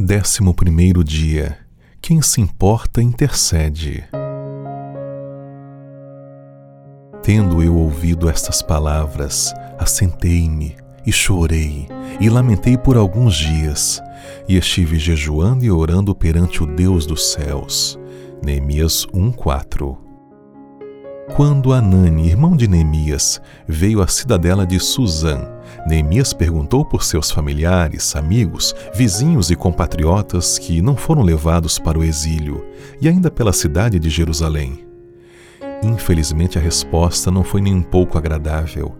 Décimo primeiro dia. Quem se importa intercede. Tendo eu ouvido estas palavras, assentei-me e chorei e lamentei por alguns dias, e estive jejuando e orando perante o Deus dos céus. Neemias 1:4 quando Anani, irmão de Neemias, veio à cidadela de Suzã, Neemias perguntou por seus familiares, amigos, vizinhos e compatriotas que não foram levados para o exílio, e ainda pela cidade de Jerusalém. Infelizmente, a resposta não foi nem um pouco agradável.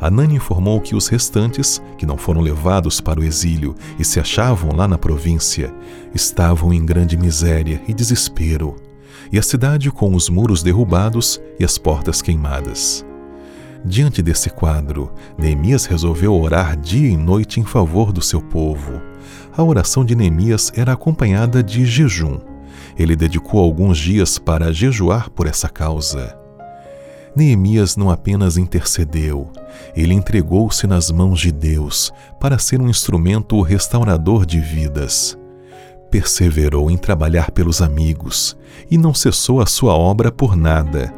Anani informou que os restantes, que não foram levados para o exílio e se achavam lá na província, estavam em grande miséria e desespero e a cidade com os muros derrubados e as portas queimadas. Diante desse quadro, Neemias resolveu orar dia e noite em favor do seu povo. A oração de Neemias era acompanhada de jejum. Ele dedicou alguns dias para jejuar por essa causa. Neemias não apenas intercedeu, ele entregou-se nas mãos de Deus para ser um instrumento restaurador de vidas perseverou em trabalhar pelos amigos e não cessou a sua obra por nada.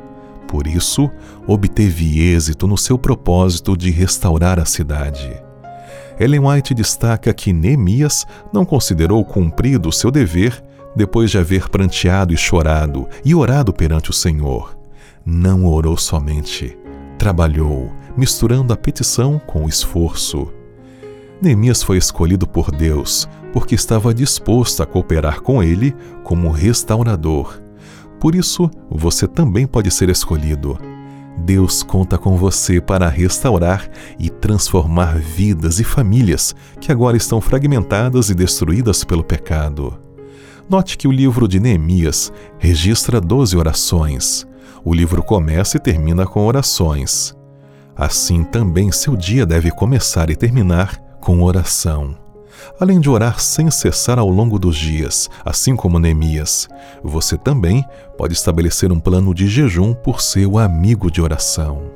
Por isso, obteve êxito no seu propósito de restaurar a cidade. Ellen White destaca que Neemias não considerou cumprido o seu dever depois de haver pranteado e chorado e orado perante o Senhor. Não orou somente, trabalhou, misturando a petição com o esforço. Neemias foi escolhido por Deus porque estava disposto a cooperar com ele como restaurador. Por isso, você também pode ser escolhido. Deus conta com você para restaurar e transformar vidas e famílias que agora estão fragmentadas e destruídas pelo pecado. Note que o livro de Neemias registra 12 orações. O livro começa e termina com orações. Assim também seu dia deve começar e terminar com oração. Além de orar sem cessar ao longo dos dias, assim como Neemias, você também pode estabelecer um plano de jejum por seu amigo de oração.